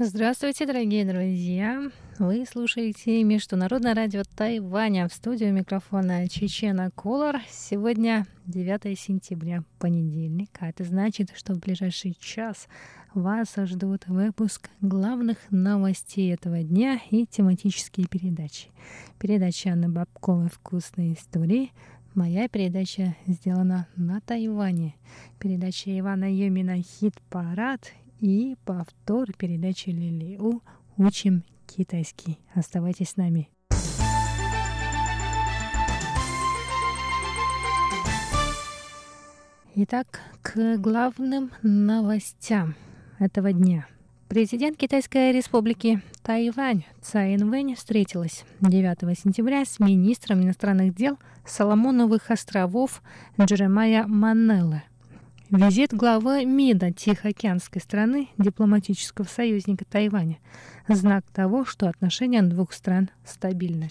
Здравствуйте, дорогие друзья! Вы слушаете Международное радио Тайваня. В студию микрофона Чечена Колор. Сегодня 9 сентября, понедельник. А это значит, что в ближайший час вас ждут выпуск главных новостей этого дня и тематические передачи. Передача Анны Бабковой «Вкусные истории», Моя передача сделана на Тайване. Передача Ивана Юмина «Хит-парад» и повтор передачи Лили «Учим китайский». Оставайтесь с нами. Итак, к главным новостям этого дня. Президент Китайской республики Тайвань Цай Инвэнь встретилась 9 сентября с министром иностранных дел Соломоновых островов Джеремая Манелле. Визит главы МИДа Тихоокеанской страны, дипломатического союзника Тайваня, знак того, что отношения двух стран стабильны.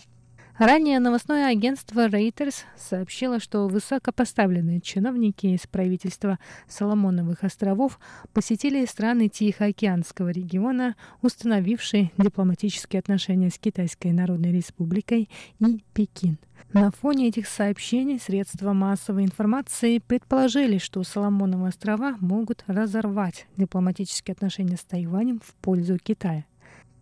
Ранее новостное агентство Reuters сообщило, что высокопоставленные чиновники из правительства Соломоновых островов посетили страны Тихоокеанского региона, установившие дипломатические отношения с Китайской Народной Республикой и Пекин. На фоне этих сообщений средства массовой информации предположили, что Соломоновы острова могут разорвать дипломатические отношения с Тайванем в пользу Китая.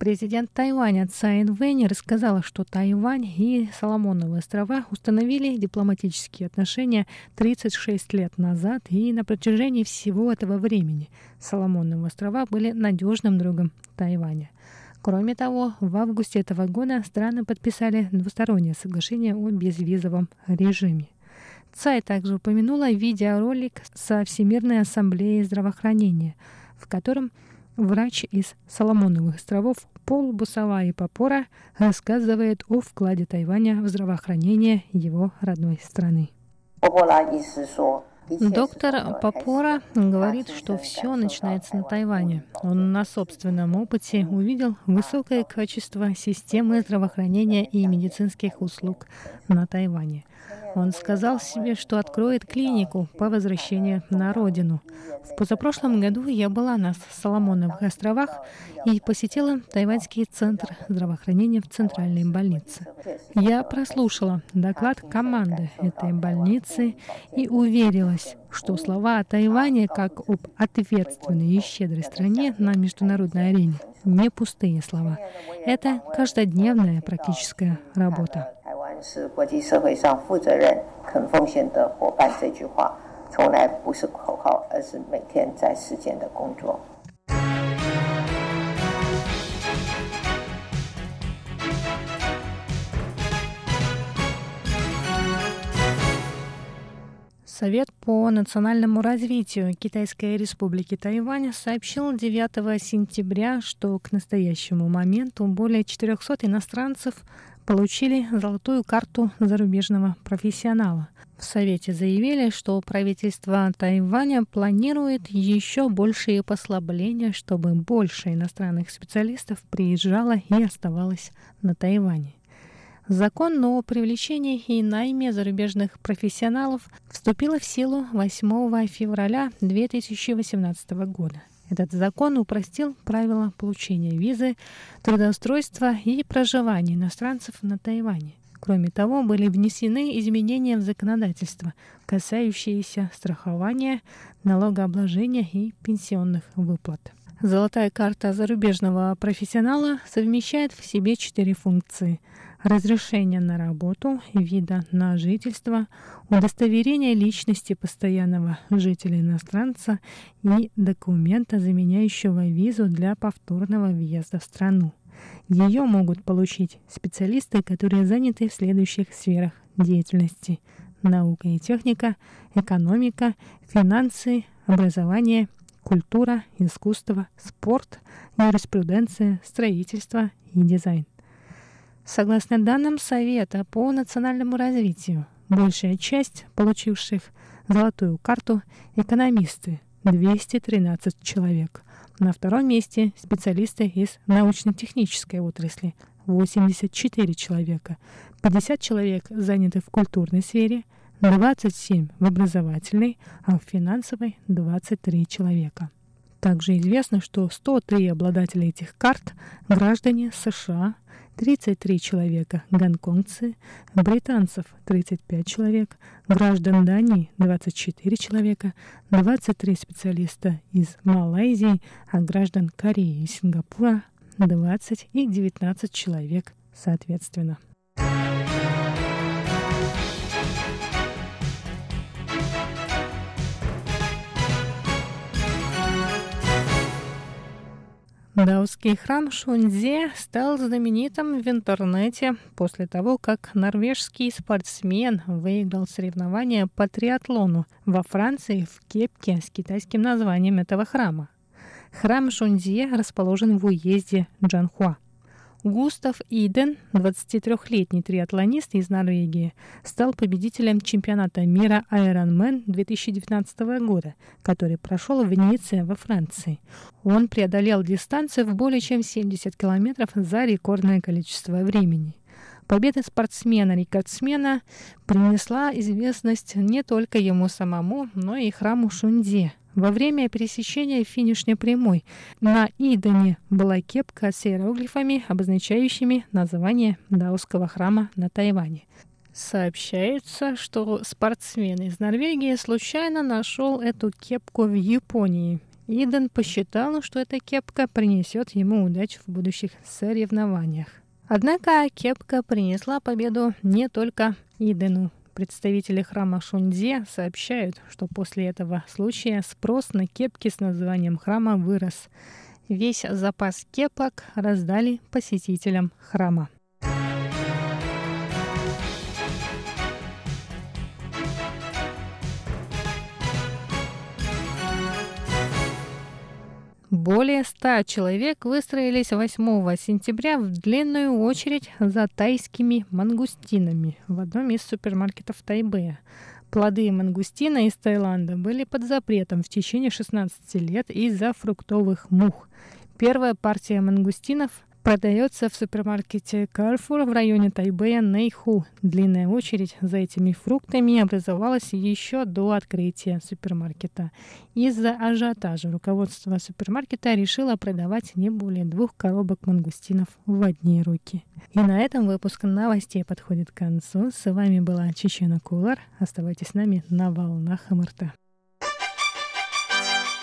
Президент Тайваня Цай Инвэнь рассказала, что Тайвань и Соломоновые острова установили дипломатические отношения 36 лет назад, и на протяжении всего этого времени Соломоновые острова были надежным другом Тайваня. Кроме того, в августе этого года страны подписали двустороннее соглашение о безвизовом режиме. Цай также упомянула видеоролик со Всемирной ассамблеей здравоохранения, в котором врач из Соломоновых островов Пол Бусава Папора рассказывает о вкладе Тайваня в здравоохранение его родной страны. Доктор Папора говорит, что все начинается на Тайване. Он на собственном опыте увидел высокое качество системы здравоохранения и медицинских услуг на Тайване. Он сказал себе, что откроет клинику по возвращению на родину. В позапрошлом году я была на Соломоновых островах и посетила Тайваньский центр здравоохранения в Центральной больнице. Я прослушала доклад команды этой больницы и уверилась, что слова о Тайване как об ответственной и щедрой стране на международной арене не пустые слова. Это каждодневная практическая работа. 是国际社会上负责任、肯奉献的伙伴。这句话从来不是口号，而是每天在实践的工作。Совет по национальному развитию Китайской республики Тайвань сообщил 9 сентября, что к настоящему моменту более 400 иностранцев получили золотую карту зарубежного профессионала. В Совете заявили, что правительство Тайваня планирует еще большие послабления, чтобы больше иностранных специалистов приезжало и оставалось на Тайване. Закон о привлечении и найме зарубежных профессионалов вступил в силу 8 февраля 2018 года. Этот закон упростил правила получения визы, трудоустройства и проживания иностранцев на Тайване. Кроме того, были внесены изменения в законодательство, касающиеся страхования, налогообложения и пенсионных выплат. Золотая карта зарубежного профессионала совмещает в себе четыре функции – разрешение на работу, вида на жительство, удостоверение личности постоянного жителя иностранца и документа, заменяющего визу для повторного въезда в страну. Ее могут получить специалисты, которые заняты в следующих сферах деятельности – наука и техника, экономика, финансы, образование, культура, искусство, спорт, юриспруденция, строительство и дизайн. Согласно данным Совета по национальному развитию, большая часть получивших золотую карту – экономисты – 213 человек. На втором месте специалисты из научно-технической отрасли – 84 человека. 50 человек заняты в культурной сфере, 27 в образовательной, а в финансовой – 23 человека. Также известно, что 103 обладателя этих карт – граждане США, 33 человека – гонконгцы, британцев – 35 человек, граждан Дании – 24 человека, 23 специалиста из Малайзии, а граждан Кореи и Сингапура – 20 и 19 человек соответственно. Даосский храм Шунзе стал знаменитым в интернете после того, как норвежский спортсмен выиграл соревнования по триатлону во Франции в кепке с китайским названием этого храма. Храм Шунзе расположен в уезде Джанхуа. Густав Иден, 23-летний триатлонист из Норвегии, стал победителем чемпионата мира Ironman 2019 года, который прошел в Венеции во Франции. Он преодолел дистанцию в более чем 70 километров за рекордное количество времени. Победа спортсмена-рекордсмена принесла известность не только ему самому, но и храму Шунде, во время пересечения финишной прямой на Идане была кепка с иероглифами, обозначающими название даосского храма на Тайване. Сообщается, что спортсмен из Норвегии случайно нашел эту кепку в Японии. Иден посчитал, что эта кепка принесет ему удачу в будущих соревнованиях. Однако кепка принесла победу не только Идену. Представители храма Шунзе сообщают, что после этого случая спрос на кепки с названием храма вырос. Весь запас кепок раздали посетителям храма. Более ста человек выстроились 8 сентября в длинную очередь за тайскими мангустинами в одном из супермаркетов Тайбэя. Плоды мангустина из Таиланда были под запретом в течение 16 лет из-за фруктовых мух. Первая партия мангустинов продается в супермаркете Carrefour в районе Тайбэя Нэйху. Длинная очередь за этими фруктами образовалась еще до открытия супермаркета. Из-за ажиотажа руководство супермаркета решило продавать не более двух коробок мангустинов в одни руки. И на этом выпуск новостей подходит к концу. С вами была Чечена Кулар. Оставайтесь с нами на волнах МРТ.